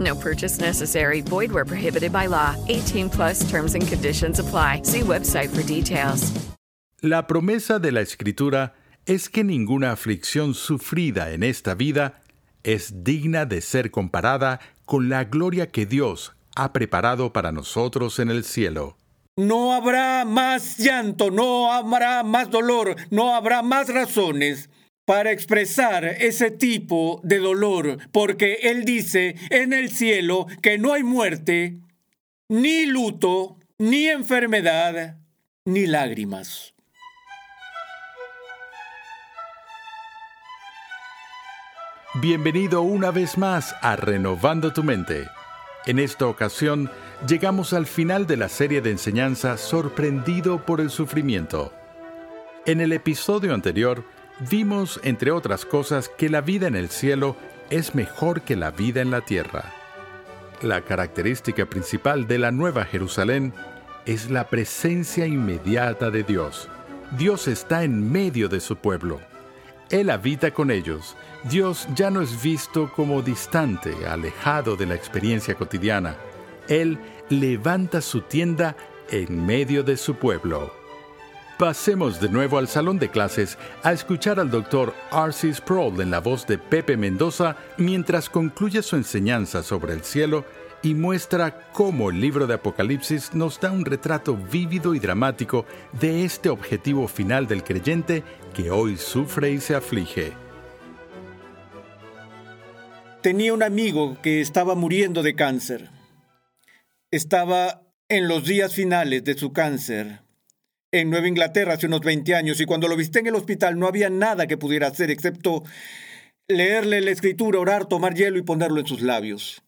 No purchase necessary. Void where prohibited by law. 18 plus terms and conditions apply. See website for details. La promesa de la Escritura es que ninguna aflicción sufrida en esta vida es digna de ser comparada con la gloria que Dios ha preparado para nosotros en el cielo. No habrá más llanto, no habrá más dolor, no habrá más razones para expresar ese tipo de dolor, porque Él dice en el cielo que no hay muerte, ni luto, ni enfermedad, ni lágrimas. Bienvenido una vez más a Renovando tu Mente. En esta ocasión llegamos al final de la serie de enseñanza Sorprendido por el Sufrimiento. En el episodio anterior vimos, entre otras cosas, que la vida en el cielo es mejor que la vida en la tierra. La característica principal de la Nueva Jerusalén es la presencia inmediata de Dios. Dios está en medio de su pueblo. Él habita con ellos. Dios ya no es visto como distante, alejado de la experiencia cotidiana. Él levanta su tienda en medio de su pueblo. Pasemos de nuevo al salón de clases a escuchar al doctor R.C. Sproul en la voz de Pepe Mendoza mientras concluye su enseñanza sobre el cielo y muestra cómo el libro de Apocalipsis nos da un retrato vívido y dramático de este objetivo final del creyente que hoy sufre y se aflige. Tenía un amigo que estaba muriendo de cáncer. Estaba en los días finales de su cáncer en Nueva Inglaterra hace unos 20 años y cuando lo viste en el hospital no había nada que pudiera hacer excepto leerle la escritura, orar, tomar hielo y ponerlo en sus labios.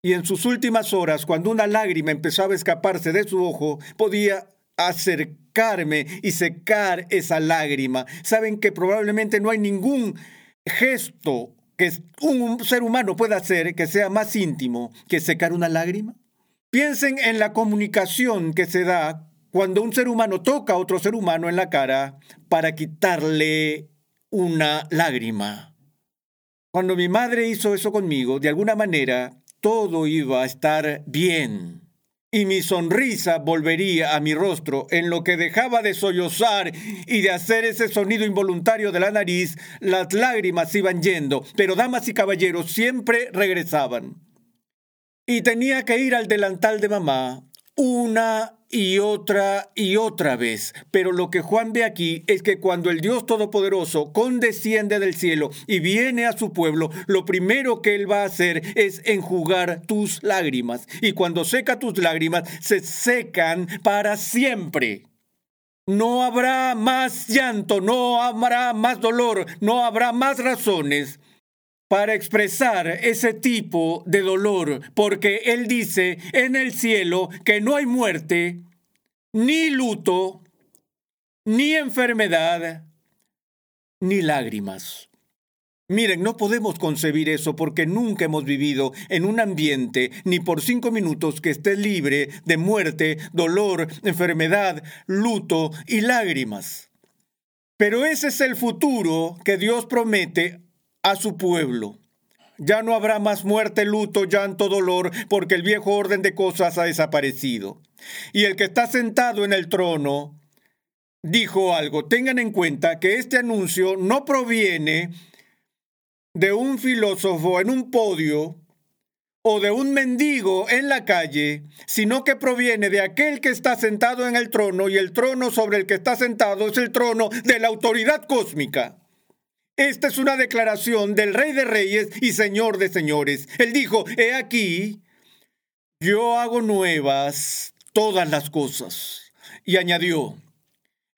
Y en sus últimas horas, cuando una lágrima empezaba a escaparse de su ojo, podía acercarme y secar esa lágrima. Saben que probablemente no hay ningún gesto que un ser humano pueda hacer que sea más íntimo que secar una lágrima. Piensen en la comunicación que se da cuando un ser humano toca a otro ser humano en la cara para quitarle una lágrima. Cuando mi madre hizo eso conmigo, de alguna manera, todo iba a estar bien. Y mi sonrisa volvería a mi rostro en lo que dejaba de sollozar y de hacer ese sonido involuntario de la nariz, las lágrimas iban yendo, pero damas y caballeros siempre regresaban. Y tenía que ir al delantal de mamá una y otra y otra vez. Pero lo que Juan ve aquí es que cuando el Dios Todopoderoso condesciende del cielo y viene a su pueblo, lo primero que Él va a hacer es enjugar tus lágrimas. Y cuando seca tus lágrimas, se secan para siempre. No habrá más llanto, no habrá más dolor, no habrá más razones para expresar ese tipo de dolor, porque Él dice en el cielo que no hay muerte, ni luto, ni enfermedad, ni lágrimas. Miren, no podemos concebir eso porque nunca hemos vivido en un ambiente ni por cinco minutos que esté libre de muerte, dolor, enfermedad, luto y lágrimas. Pero ese es el futuro que Dios promete a su pueblo. Ya no habrá más muerte, luto, llanto, dolor, porque el viejo orden de cosas ha desaparecido. Y el que está sentado en el trono dijo algo. Tengan en cuenta que este anuncio no proviene de un filósofo en un podio o de un mendigo en la calle, sino que proviene de aquel que está sentado en el trono y el trono sobre el que está sentado es el trono de la autoridad cósmica. Esta es una declaración del Rey de Reyes y Señor de Señores. Él dijo, he aquí, yo hago nuevas todas las cosas. Y añadió,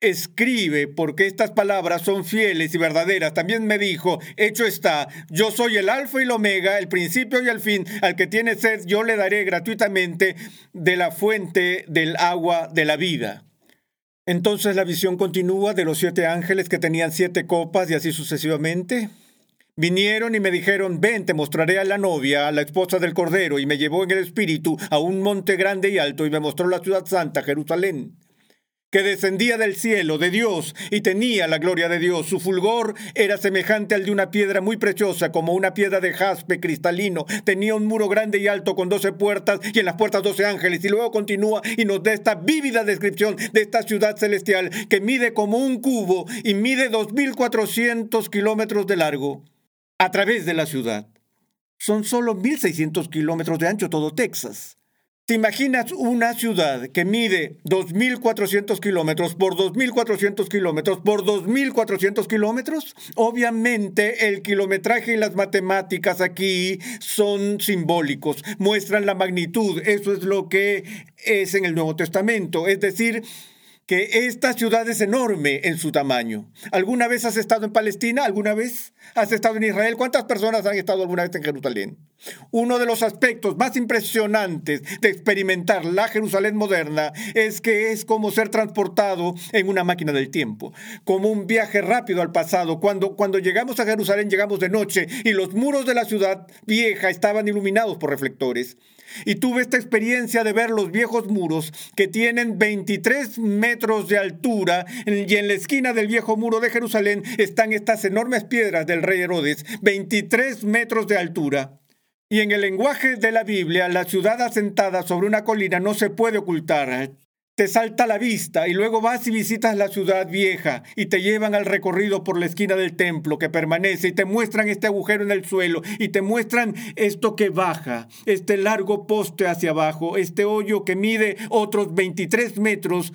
escribe porque estas palabras son fieles y verdaderas. También me dijo, hecho está, yo soy el alfa y el omega, el principio y el fin. Al que tiene sed, yo le daré gratuitamente de la fuente del agua de la vida. Entonces la visión continúa de los siete ángeles que tenían siete copas y así sucesivamente. Vinieron y me dijeron, ven, te mostraré a la novia, a la esposa del Cordero, y me llevó en el espíritu a un monte grande y alto y me mostró la ciudad santa, Jerusalén que descendía del cielo de Dios y tenía la gloria de Dios. Su fulgor era semejante al de una piedra muy preciosa, como una piedra de jaspe cristalino. Tenía un muro grande y alto con doce puertas y en las puertas doce ángeles. Y luego continúa y nos da esta vívida descripción de esta ciudad celestial que mide como un cubo y mide dos mil cuatrocientos kilómetros de largo a través de la ciudad. Son solo 1.600 kilómetros de ancho todo Texas. ¿Te imaginas una ciudad que mide 2.400 kilómetros por 2.400 kilómetros por 2.400 kilómetros? Obviamente el kilometraje y las matemáticas aquí son simbólicos, muestran la magnitud, eso es lo que es en el Nuevo Testamento, es decir, que esta ciudad es enorme en su tamaño. ¿Alguna vez has estado en Palestina? ¿Alguna vez has estado en Israel? ¿Cuántas personas han estado alguna vez en Jerusalén? Uno de los aspectos más impresionantes de experimentar la Jerusalén moderna es que es como ser transportado en una máquina del tiempo, como un viaje rápido al pasado. Cuando, cuando llegamos a Jerusalén llegamos de noche y los muros de la ciudad vieja estaban iluminados por reflectores. Y tuve esta experiencia de ver los viejos muros que tienen 23 metros de altura y en la esquina del viejo muro de Jerusalén están estas enormes piedras del rey Herodes, 23 metros de altura. Y en el lenguaje de la Biblia, la ciudad asentada sobre una colina no se puede ocultar te salta la vista y luego vas y visitas la ciudad vieja y te llevan al recorrido por la esquina del templo que permanece y te muestran este agujero en el suelo y te muestran esto que baja, este largo poste hacia abajo, este hoyo que mide otros 23 metros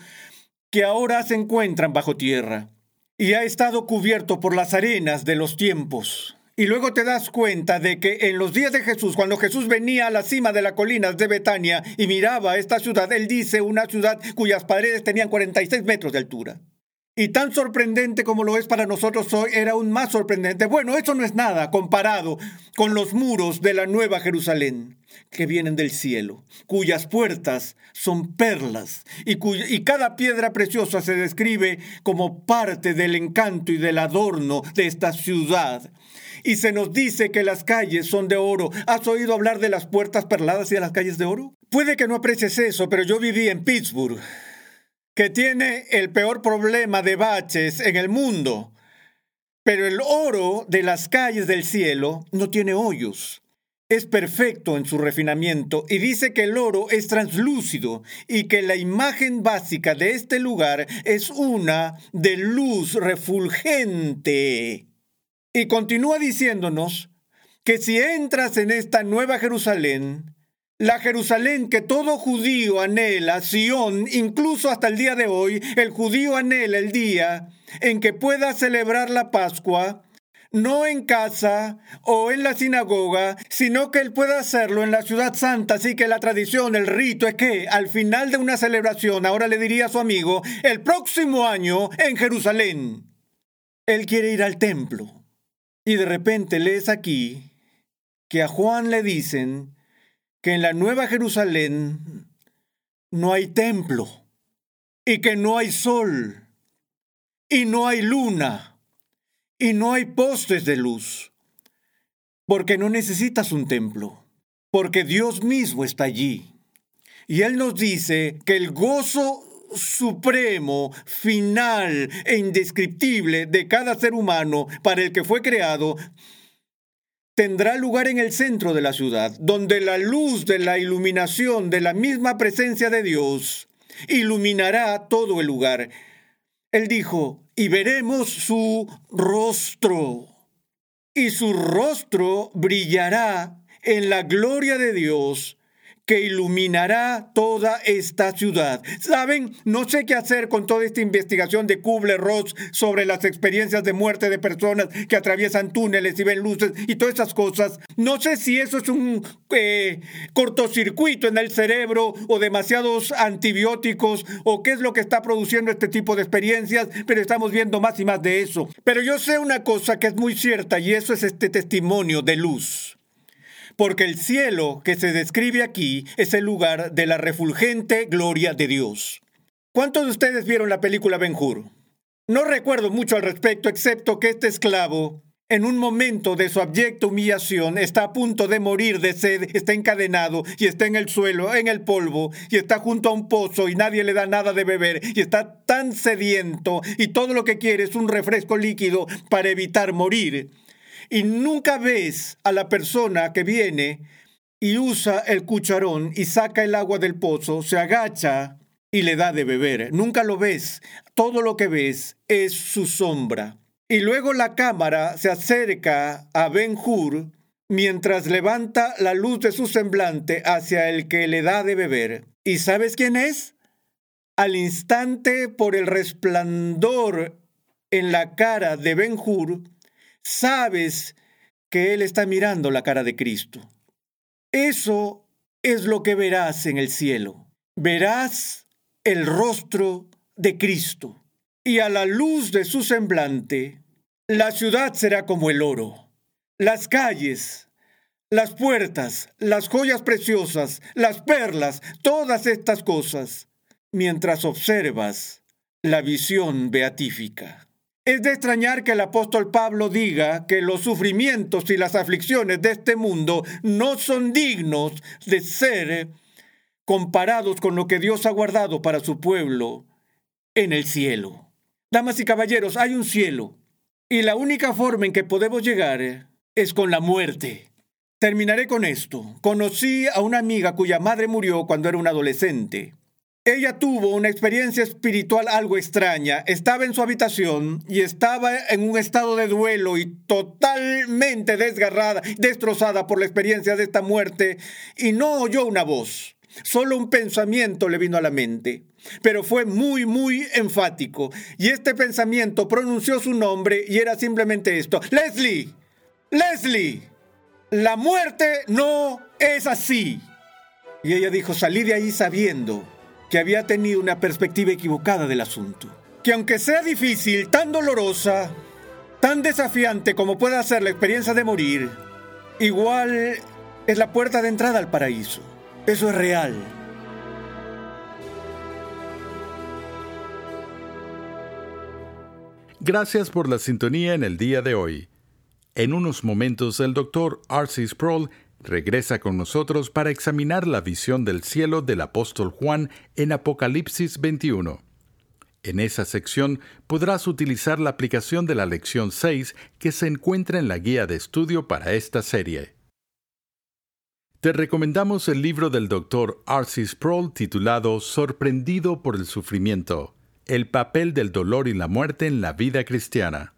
que ahora se encuentran bajo tierra y ha estado cubierto por las arenas de los tiempos. Y luego te das cuenta de que en los días de Jesús, cuando Jesús venía a la cima de las colinas de Betania y miraba esta ciudad, él dice una ciudad cuyas paredes tenían 46 metros de altura. Y tan sorprendente como lo es para nosotros hoy, era aún más sorprendente. Bueno, eso no es nada comparado con los muros de la Nueva Jerusalén, que vienen del cielo, cuyas puertas son perlas y, y cada piedra preciosa se describe como parte del encanto y del adorno de esta ciudad y se nos dice que las calles son de oro. ¿Has oído hablar de las puertas perladas y de las calles de oro? Puede que no aprecies eso, pero yo viví en Pittsburgh, que tiene el peor problema de baches en el mundo. Pero el oro de las calles del cielo no tiene hoyos. Es perfecto en su refinamiento y dice que el oro es translúcido y que la imagen básica de este lugar es una de luz refulgente. Y continúa diciéndonos que si entras en esta nueva Jerusalén, la Jerusalén que todo judío anhela, Sión, incluso hasta el día de hoy, el judío anhela el día en que pueda celebrar la Pascua, no en casa o en la sinagoga, sino que él pueda hacerlo en la ciudad santa. Así que la tradición, el rito es que al final de una celebración, ahora le diría a su amigo, el próximo año en Jerusalén, él quiere ir al templo. Y de repente lees aquí que a Juan le dicen que en la Nueva Jerusalén no hay templo y que no hay sol y no hay luna y no hay postes de luz, porque no necesitas un templo, porque Dios mismo está allí. Y Él nos dice que el gozo supremo, final e indescriptible de cada ser humano para el que fue creado, tendrá lugar en el centro de la ciudad, donde la luz de la iluminación de la misma presencia de Dios iluminará todo el lugar. Él dijo, y veremos su rostro, y su rostro brillará en la gloria de Dios que iluminará toda esta ciudad. ¿Saben? No sé qué hacer con toda esta investigación de Kubler-Ross sobre las experiencias de muerte de personas que atraviesan túneles y ven luces y todas esas cosas. No sé si eso es un eh, cortocircuito en el cerebro o demasiados antibióticos o qué es lo que está produciendo este tipo de experiencias, pero estamos viendo más y más de eso. Pero yo sé una cosa que es muy cierta y eso es este testimonio de luz porque el cielo que se describe aquí es el lugar de la refulgente gloria de Dios. ¿Cuántos de ustedes vieron la película Ben Hur? No recuerdo mucho al respecto, excepto que este esclavo, en un momento de su abyecta humillación, está a punto de morir de sed, está encadenado y está en el suelo, en el polvo, y está junto a un pozo y nadie le da nada de beber, y está tan sediento y todo lo que quiere es un refresco líquido para evitar morir y nunca ves a la persona que viene y usa el cucharón y saca el agua del pozo, se agacha y le da de beber. Nunca lo ves. Todo lo que ves es su sombra. Y luego la cámara se acerca a Ben Hur mientras levanta la luz de su semblante hacia el que le da de beber. ¿Y sabes quién es? Al instante, por el resplandor en la cara de Ben Hur, sabes que Él está mirando la cara de Cristo. Eso es lo que verás en el cielo. Verás el rostro de Cristo. Y a la luz de su semblante, la ciudad será como el oro. Las calles, las puertas, las joyas preciosas, las perlas, todas estas cosas, mientras observas la visión beatífica. Es de extrañar que el apóstol Pablo diga que los sufrimientos y las aflicciones de este mundo no son dignos de ser comparados con lo que Dios ha guardado para su pueblo en el cielo. Damas y caballeros, hay un cielo y la única forma en que podemos llegar es con la muerte. Terminaré con esto. Conocí a una amiga cuya madre murió cuando era un adolescente. Ella tuvo una experiencia espiritual algo extraña. Estaba en su habitación y estaba en un estado de duelo y totalmente desgarrada, destrozada por la experiencia de esta muerte y no oyó una voz. Solo un pensamiento le vino a la mente, pero fue muy, muy enfático. Y este pensamiento pronunció su nombre y era simplemente esto. Leslie, Leslie, la muerte no es así. Y ella dijo, salí de ahí sabiendo que había tenido una perspectiva equivocada del asunto. Que aunque sea difícil, tan dolorosa, tan desafiante como pueda ser la experiencia de morir, igual es la puerta de entrada al paraíso. Eso es real. Gracias por la sintonía en el día de hoy. En unos momentos el doctor R.C. Sproul regresa con nosotros para examinar la visión del cielo del apóstol Juan en Apocalipsis 21. En esa sección podrás utilizar la aplicación de la lección 6 que se encuentra en la guía de estudio para esta serie. Te recomendamos el libro del Dr. R.C. Sproul titulado Sorprendido por el sufrimiento, el papel del dolor y la muerte en la vida cristiana.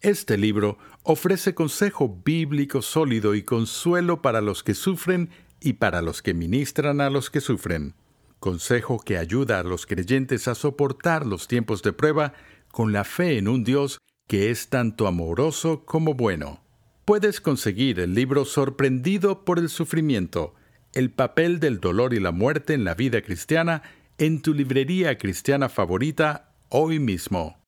Este libro ofrece consejo bíblico sólido y consuelo para los que sufren y para los que ministran a los que sufren. Consejo que ayuda a los creyentes a soportar los tiempos de prueba con la fe en un Dios que es tanto amoroso como bueno. Puedes conseguir el libro Sorprendido por el Sufrimiento, el papel del dolor y la muerte en la vida cristiana en tu librería cristiana favorita hoy mismo.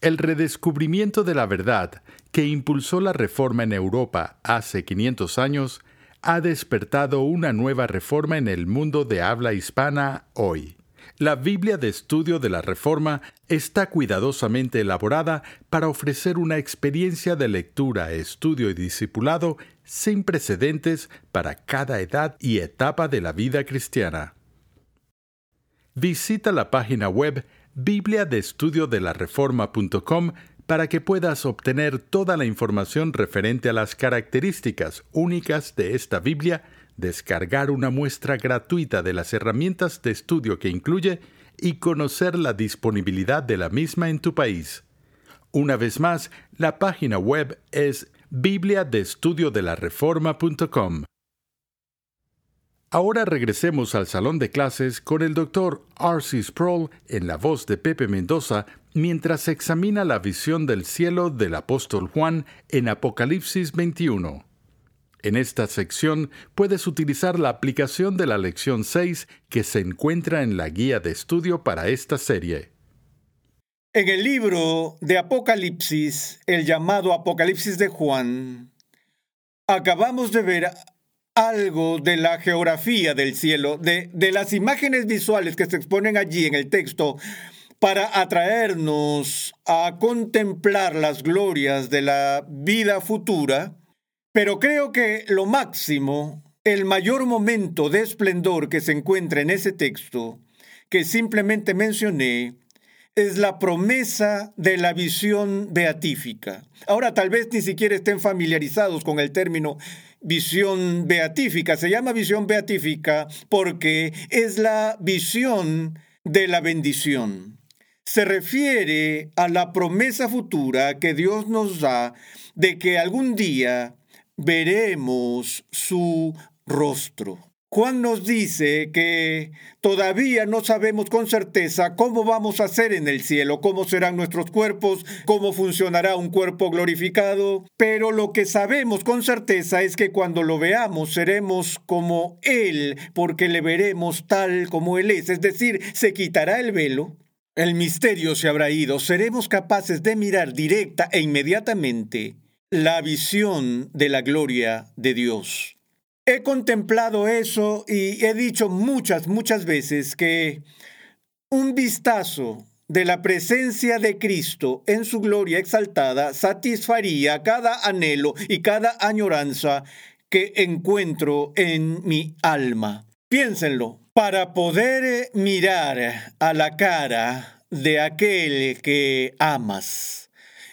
El redescubrimiento de la verdad que impulsó la reforma en Europa hace 500 años ha despertado una nueva reforma en el mundo de habla hispana hoy. La Biblia de Estudio de la Reforma está cuidadosamente elaborada para ofrecer una experiencia de lectura, estudio y discipulado sin precedentes para cada edad y etapa de la vida cristiana. Visita la página web biblia de para que puedas obtener toda la información referente a las características únicas de esta Biblia, descargar una muestra gratuita de las herramientas de estudio que incluye y conocer la disponibilidad de la misma en tu país. Una vez más, la página web es Biblia de Estudio de la Reforma.com. Ahora regresemos al salón de clases con el doctor R.C. Sproul en la voz de Pepe Mendoza mientras examina la visión del cielo del apóstol Juan en Apocalipsis 21. En esta sección puedes utilizar la aplicación de la lección 6 que se encuentra en la guía de estudio para esta serie. En el libro de Apocalipsis, el llamado Apocalipsis de Juan, acabamos de ver algo de la geografía del cielo, de, de las imágenes visuales que se exponen allí en el texto para atraernos a contemplar las glorias de la vida futura, pero creo que lo máximo, el mayor momento de esplendor que se encuentra en ese texto, que simplemente mencioné, es la promesa de la visión beatífica. Ahora tal vez ni siquiera estén familiarizados con el término visión beatífica. Se llama visión beatífica porque es la visión de la bendición. Se refiere a la promesa futura que Dios nos da de que algún día veremos su rostro. Juan nos dice que todavía no sabemos con certeza cómo vamos a ser en el cielo, cómo serán nuestros cuerpos, cómo funcionará un cuerpo glorificado, pero lo que sabemos con certeza es que cuando lo veamos seremos como Él, porque le veremos tal como Él es, es decir, se quitará el velo. El misterio se habrá ido, seremos capaces de mirar directa e inmediatamente la visión de la gloria de Dios. He contemplado eso y he dicho muchas, muchas veces que un vistazo de la presencia de Cristo en su gloria exaltada satisfaría cada anhelo y cada añoranza que encuentro en mi alma. Piénsenlo, para poder mirar a la cara de aquel que amas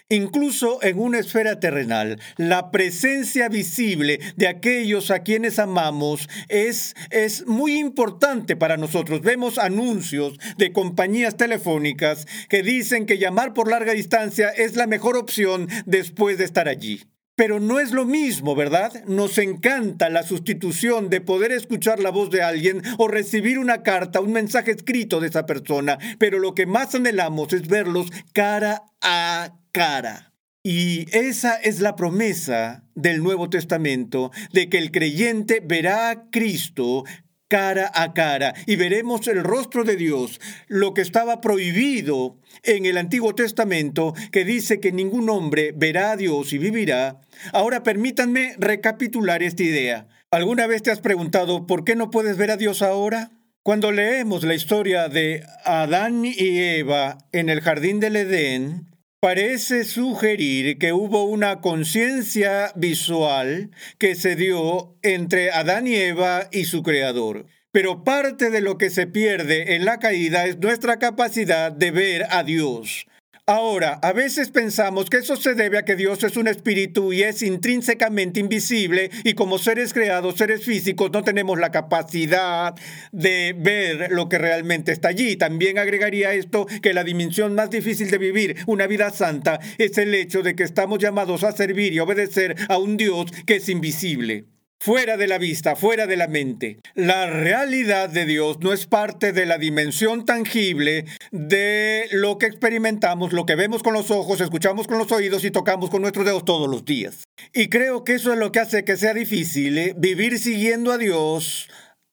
Incluso en una esfera terrenal, la presencia visible de aquellos a quienes amamos es, es muy importante para nosotros. Vemos anuncios de compañías telefónicas que dicen que llamar por larga distancia es la mejor opción después de estar allí. Pero no es lo mismo, ¿verdad? Nos encanta la sustitución de poder escuchar la voz de alguien o recibir una carta, un mensaje escrito de esa persona, pero lo que más anhelamos es verlos cara a cara. Y esa es la promesa del Nuevo Testamento, de que el creyente verá a Cristo cara a cara y veremos el rostro de Dios, lo que estaba prohibido en el Antiguo Testamento, que dice que ningún hombre verá a Dios y vivirá. Ahora permítanme recapitular esta idea. ¿Alguna vez te has preguntado por qué no puedes ver a Dios ahora? Cuando leemos la historia de Adán y Eva en el jardín del Edén, parece sugerir que hubo una conciencia visual que se dio entre Adán y Eva y su creador. Pero parte de lo que se pierde en la caída es nuestra capacidad de ver a Dios. Ahora, a veces pensamos que eso se debe a que Dios es un espíritu y es intrínsecamente invisible y como seres creados, seres físicos, no tenemos la capacidad de ver lo que realmente está allí. También agregaría esto que la dimensión más difícil de vivir una vida santa es el hecho de que estamos llamados a servir y obedecer a un Dios que es invisible fuera de la vista, fuera de la mente. La realidad de Dios no es parte de la dimensión tangible de lo que experimentamos, lo que vemos con los ojos, escuchamos con los oídos y tocamos con nuestros dedos todos los días. Y creo que eso es lo que hace que sea difícil ¿eh? vivir siguiendo a Dios.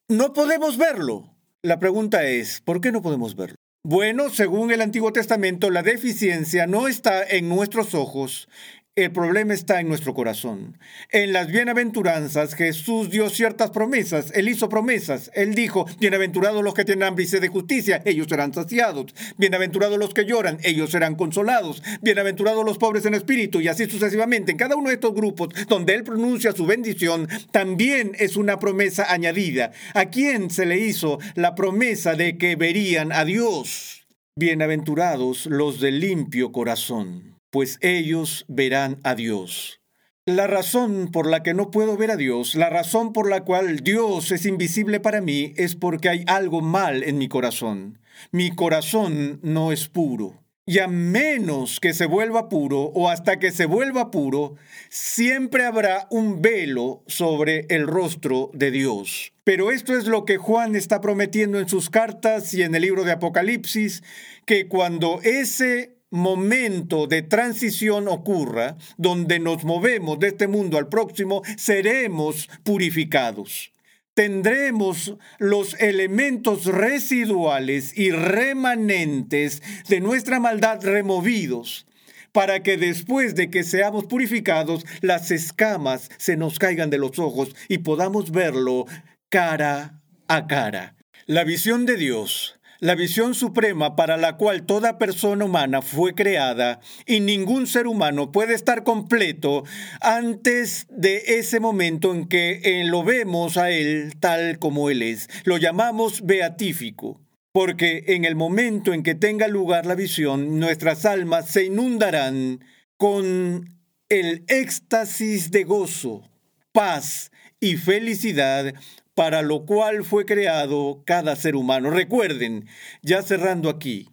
No podemos verlo. La pregunta es, ¿por qué no podemos verlo? Bueno, según el Antiguo Testamento, la deficiencia no está en nuestros ojos, el problema está en nuestro corazón. En las bienaventuranzas Jesús dio ciertas promesas. Él hizo promesas. Él dijo, bienaventurados los que tienen hambre y sed de justicia, ellos serán saciados. Bienaventurados los que lloran, ellos serán consolados. Bienaventurados los pobres en espíritu y así sucesivamente. En cada uno de estos grupos donde Él pronuncia su bendición, también es una promesa añadida. ¿A quién se le hizo la promesa de que verían a Dios? Bienaventurados los de limpio corazón pues ellos verán a Dios. La razón por la que no puedo ver a Dios, la razón por la cual Dios es invisible para mí, es porque hay algo mal en mi corazón. Mi corazón no es puro. y a menos que se vuelva puro o hasta que se vuelva puro, siempre habrá un velo sobre el rostro de Dios. Pero esto es lo que Juan está prometiendo en sus cartas y en el libro de Apocalipsis, que cuando ese momento de transición ocurra, donde nos movemos de este mundo al próximo, seremos purificados tendremos los elementos residuales y remanentes de nuestra maldad removidos para que después de que seamos purificados, las escamas se nos caigan de los ojos y podamos verlo cara a cara. La visión de Dios la visión suprema para la cual toda persona humana fue creada y ningún ser humano puede estar completo antes de ese momento en que eh, lo vemos a Él tal como Él es. Lo llamamos beatífico. Porque en el momento en que tenga lugar la visión, nuestras almas se inundarán con el éxtasis de gozo, paz y felicidad para lo cual fue creado cada ser humano. Recuerden, ya cerrando aquí,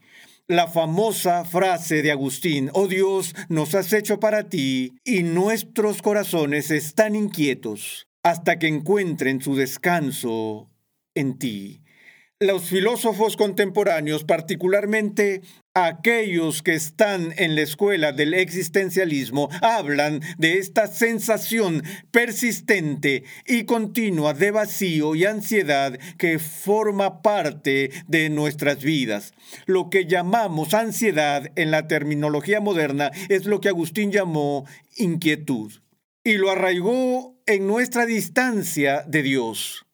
la famosa frase de Agustín, oh Dios, nos has hecho para ti y nuestros corazones están inquietos hasta que encuentren su descanso en ti. Los filósofos contemporáneos, particularmente aquellos que están en la escuela del existencialismo, hablan de esta sensación persistente y continua de vacío y ansiedad que forma parte de nuestras vidas. Lo que llamamos ansiedad en la terminología moderna es lo que Agustín llamó inquietud y lo arraigó en nuestra distancia de Dios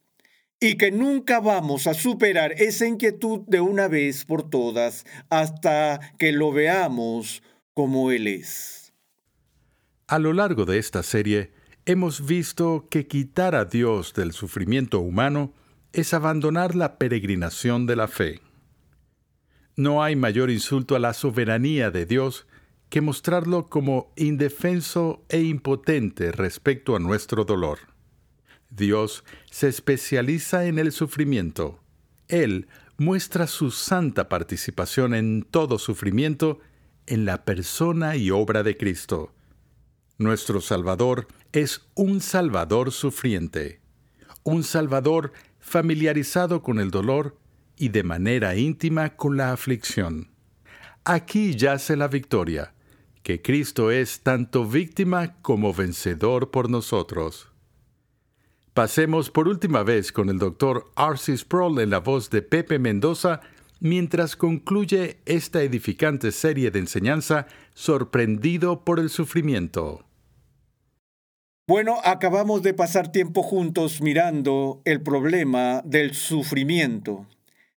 y que nunca vamos a superar esa inquietud de una vez por todas hasta que lo veamos como Él es. A lo largo de esta serie, hemos visto que quitar a Dios del sufrimiento humano es abandonar la peregrinación de la fe. No hay mayor insulto a la soberanía de Dios que mostrarlo como indefenso e impotente respecto a nuestro dolor. Dios se especializa en el sufrimiento. Él muestra su santa participación en todo sufrimiento en la persona y obra de Cristo. Nuestro Salvador es un Salvador sufriente, un Salvador familiarizado con el dolor y de manera íntima con la aflicción. Aquí yace la victoria, que Cristo es tanto víctima como vencedor por nosotros. Pasemos por última vez con el doctor Arcis Sproul en la voz de Pepe Mendoza mientras concluye esta edificante serie de enseñanza Sorprendido por el sufrimiento. Bueno, acabamos de pasar tiempo juntos mirando el problema del sufrimiento.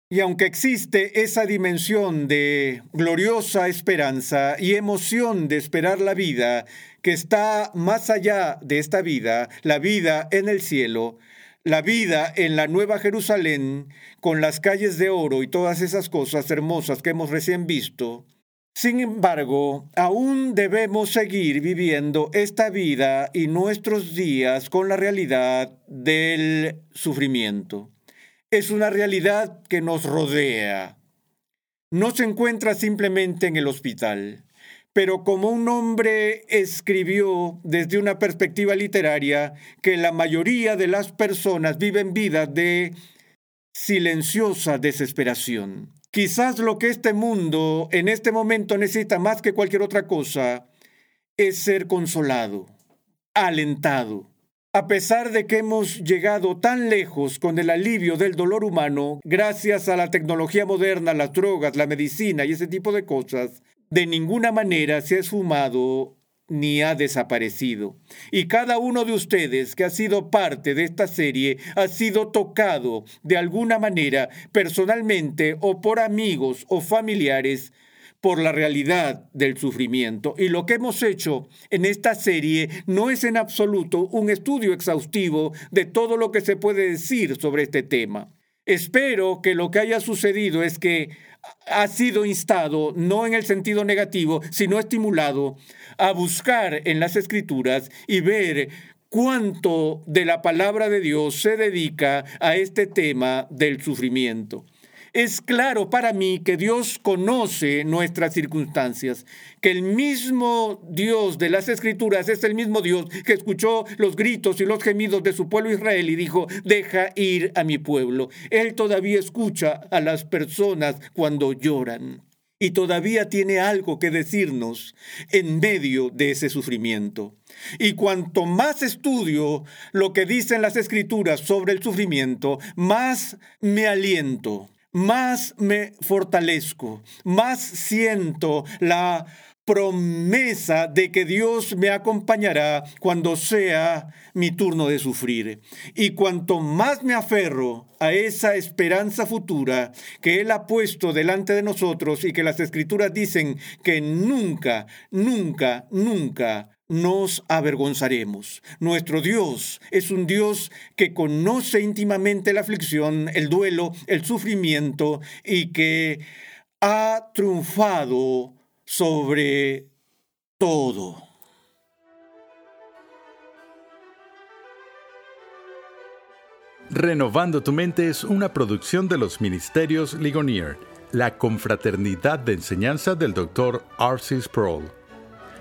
Y aunque existe esa dimensión de gloriosa esperanza y emoción de esperar la vida que está más allá de esta vida, la vida en el cielo, la vida en la Nueva Jerusalén, con las calles de oro y todas esas cosas hermosas que hemos recién visto, sin embargo, aún debemos seguir viviendo esta vida y nuestros días con la realidad del sufrimiento es una realidad que nos rodea. No se encuentra simplemente en el hospital, pero como un hombre escribió desde una perspectiva literaria que la mayoría de las personas viven vidas de silenciosa desesperación. Quizás lo que este mundo en este momento necesita más que cualquier otra cosa es ser consolado, alentado a pesar de que hemos llegado tan lejos con el alivio del dolor humano, gracias a la tecnología moderna, las drogas, la medicina y ese tipo de cosas, de ninguna manera se ha esfumado ni ha desaparecido. Y cada uno de ustedes que ha sido parte de esta serie ha sido tocado de alguna manera, personalmente o por amigos o familiares, por la realidad del sufrimiento. Y lo que hemos hecho en esta serie no es en absoluto un estudio exhaustivo de todo lo que se puede decir sobre este tema. Espero que lo que haya sucedido es que ha sido instado, no en el sentido negativo, sino estimulado a buscar en las escrituras y ver cuánto de la palabra de Dios se dedica a este tema del sufrimiento. Es claro para mí que Dios conoce nuestras circunstancias, que el mismo Dios de las Escrituras es el mismo Dios que escuchó los gritos y los gemidos de su pueblo Israel y dijo, deja ir a mi pueblo. Él todavía escucha a las personas cuando lloran y todavía tiene algo que decirnos en medio de ese sufrimiento. Y cuanto más estudio lo que dicen las escrituras sobre el sufrimiento, más me aliento, más me fortalezco, más siento la promesa de que Dios me acompañará cuando sea mi turno de sufrir. Y cuanto más me aferro a esa esperanza futura que Él ha puesto delante de nosotros y que las escrituras dicen que nunca, nunca, nunca nos avergonzaremos. Nuestro Dios es un Dios que conoce íntimamente la aflicción, el duelo, el sufrimiento y que ha triunfado sobre todo. Renovando tu mente es una producción de los Ministerios Ligonier, la confraternidad de enseñanza del Dr. Arcis Sproul.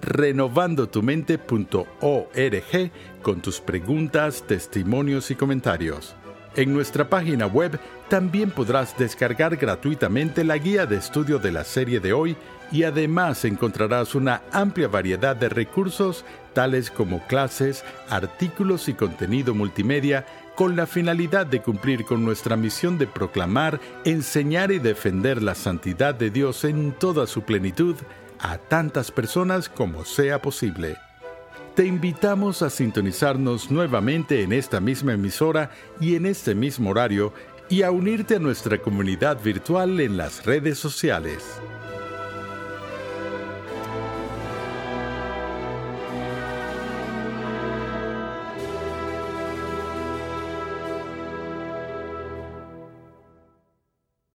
renovandotumente.org con tus preguntas, testimonios y comentarios. En nuestra página web también podrás descargar gratuitamente la guía de estudio de la serie de hoy y además encontrarás una amplia variedad de recursos tales como clases, artículos y contenido multimedia con la finalidad de cumplir con nuestra misión de proclamar, enseñar y defender la santidad de Dios en toda su plenitud a tantas personas como sea posible. Te invitamos a sintonizarnos nuevamente en esta misma emisora y en este mismo horario y a unirte a nuestra comunidad virtual en las redes sociales.